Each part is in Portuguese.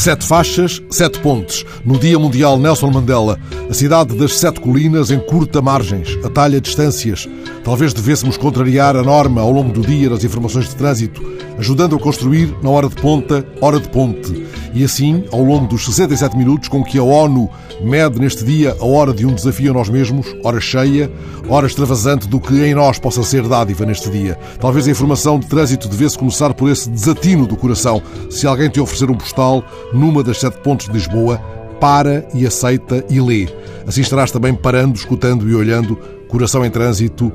Sete faixas, sete pontes. No Dia Mundial Nelson Mandela, a cidade das sete colinas encurta margens, atalha distâncias. Talvez devêssemos contrariar a norma ao longo do dia nas informações de trânsito, ajudando a construir, na hora de ponta, hora de ponte. E assim, ao longo dos 67 minutos com que a ONU mede neste dia a hora de um desafio a nós mesmos, hora cheia, hora extravasante do que em nós possa ser dádiva neste dia. Talvez a informação de trânsito devesse começar por esse desatino do coração. Se alguém te oferecer um postal numa das sete pontes de Lisboa, para e aceita e lê. Assim estarás também parando, escutando e olhando, coração em trânsito.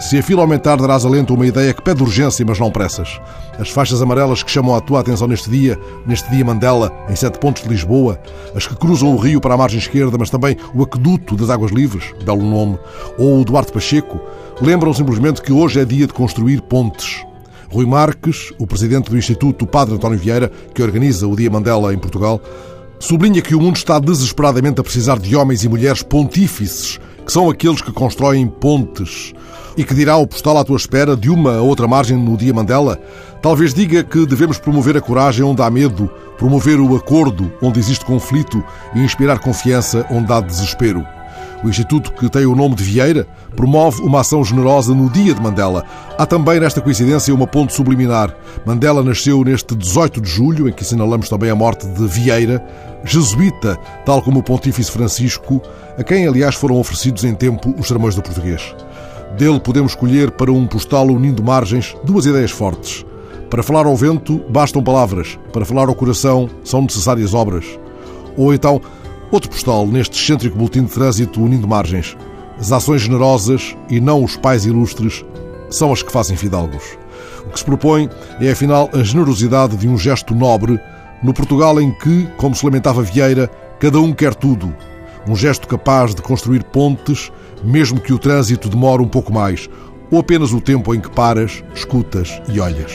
Se a fila aumentar, darás alento a uma ideia que pede urgência, mas não pressas. As faixas amarelas que chamam a tua atenção neste dia, neste dia Mandela, em sete pontos de Lisboa, as que cruzam o rio para a margem esquerda, mas também o aqueduto das Águas Livres, belo nome, ou o Duarte Pacheco, lembram simplesmente que hoje é dia de construir pontes. Rui Marques, o presidente do Instituto Padre António Vieira, que organiza o Dia Mandela em Portugal, sublinha que o mundo está desesperadamente a precisar de homens e mulheres pontífices, que são aqueles que constroem pontes. E que dirá o postal à tua espera de uma a outra margem no dia Mandela? Talvez diga que devemos promover a coragem onde há medo, promover o acordo onde existe conflito e inspirar confiança onde há desespero. O Instituto, que tem o nome de Vieira, promove uma ação generosa no dia de Mandela. Há também nesta coincidência uma ponte subliminar. Mandela nasceu neste 18 de julho, em que assinalamos também a morte de Vieira, jesuíta, tal como o Pontífice Francisco, a quem, aliás, foram oferecidos em tempo os sermões do português. Dele podemos escolher para um postal unindo margens duas ideias fortes. Para falar ao vento, bastam palavras. Para falar ao coração, são necessárias obras. Ou então, outro postal neste excêntrico boletim de trânsito unindo margens. As ações generosas e não os pais ilustres são as que fazem fidalgos. O que se propõe é, afinal, a generosidade de um gesto nobre no Portugal em que, como se lamentava Vieira, cada um quer tudo. Um gesto capaz de construir pontes, mesmo que o trânsito demore um pouco mais, ou apenas o tempo em que paras, escutas e olhas.